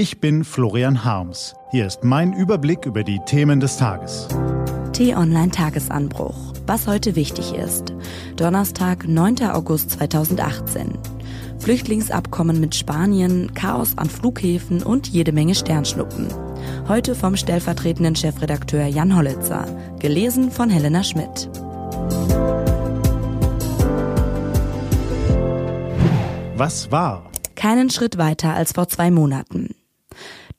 Ich bin Florian Harms. Hier ist mein Überblick über die Themen des Tages. T-Online Tagesanbruch. Was heute wichtig ist. Donnerstag, 9. August 2018. Flüchtlingsabkommen mit Spanien, Chaos an Flughäfen und jede Menge Sternschnuppen. Heute vom stellvertretenden Chefredakteur Jan Hollitzer. Gelesen von Helena Schmidt. Was war? Keinen Schritt weiter als vor zwei Monaten.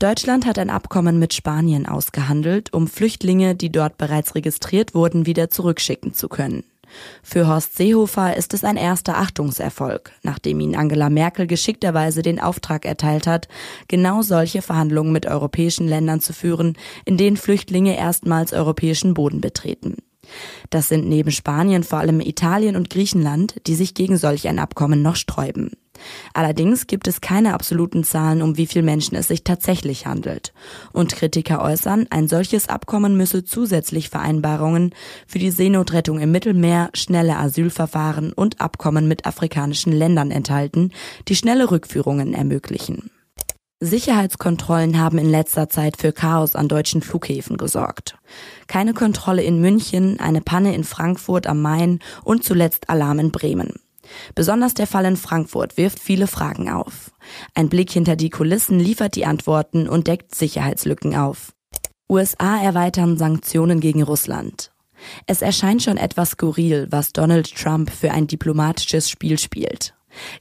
Deutschland hat ein Abkommen mit Spanien ausgehandelt, um Flüchtlinge, die dort bereits registriert wurden, wieder zurückschicken zu können. Für Horst Seehofer ist es ein erster Achtungserfolg, nachdem ihn Angela Merkel geschickterweise den Auftrag erteilt hat, genau solche Verhandlungen mit europäischen Ländern zu führen, in denen Flüchtlinge erstmals europäischen Boden betreten. Das sind neben Spanien vor allem Italien und Griechenland, die sich gegen solch ein Abkommen noch sträuben. Allerdings gibt es keine absoluten Zahlen, um wie viele Menschen es sich tatsächlich handelt. Und Kritiker äußern, ein solches Abkommen müsse zusätzlich Vereinbarungen für die Seenotrettung im Mittelmeer, schnelle Asylverfahren und Abkommen mit afrikanischen Ländern enthalten, die schnelle Rückführungen ermöglichen. Sicherheitskontrollen haben in letzter Zeit für Chaos an deutschen Flughäfen gesorgt. Keine Kontrolle in München, eine Panne in Frankfurt am Main und zuletzt Alarm in Bremen. Besonders der Fall in Frankfurt wirft viele Fragen auf. Ein Blick hinter die Kulissen liefert die Antworten und deckt Sicherheitslücken auf. USA erweitern Sanktionen gegen Russland. Es erscheint schon etwas skurril, was Donald Trump für ein diplomatisches Spiel spielt.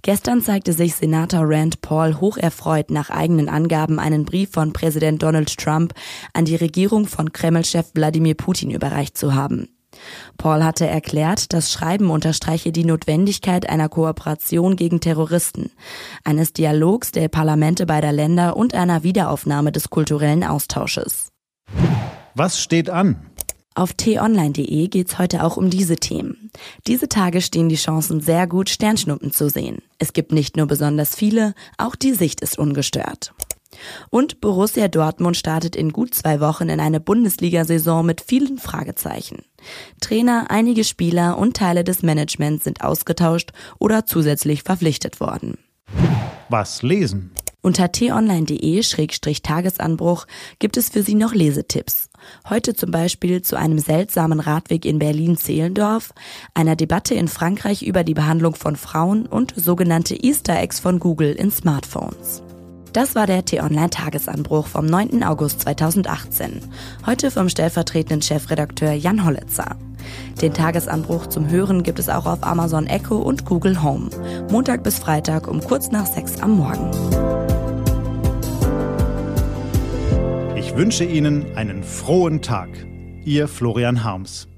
Gestern zeigte sich Senator Rand Paul hocherfreut nach eigenen Angaben einen Brief von Präsident Donald Trump an die Regierung von Kreml-Chef Wladimir Putin überreicht zu haben. Paul hatte erklärt, das Schreiben unterstreiche die Notwendigkeit einer Kooperation gegen Terroristen, eines Dialogs der Parlamente beider Länder und einer Wiederaufnahme des kulturellen Austausches. Was steht an? Auf t-online.de geht's heute auch um diese Themen. Diese Tage stehen die Chancen sehr gut, Sternschnuppen zu sehen. Es gibt nicht nur besonders viele, auch die Sicht ist ungestört. Und Borussia Dortmund startet in gut zwei Wochen in eine Bundesliga-Saison mit vielen Fragezeichen. Trainer, einige Spieler und Teile des Managements sind ausgetauscht oder zusätzlich verpflichtet worden. Was lesen? Unter t-online.de-tagesanbruch gibt es für Sie noch Lesetipps. Heute zum Beispiel zu einem seltsamen Radweg in Berlin-Zehlendorf, einer Debatte in Frankreich über die Behandlung von Frauen und sogenannte Easter Eggs von Google in Smartphones. Das war der T-Online-Tagesanbruch vom 9. August 2018. Heute vom stellvertretenden Chefredakteur Jan Hollitzer. Den Tagesanbruch zum Hören gibt es auch auf Amazon Echo und Google Home. Montag bis Freitag um kurz nach sechs am Morgen. Ich wünsche Ihnen einen frohen Tag. Ihr Florian Harms.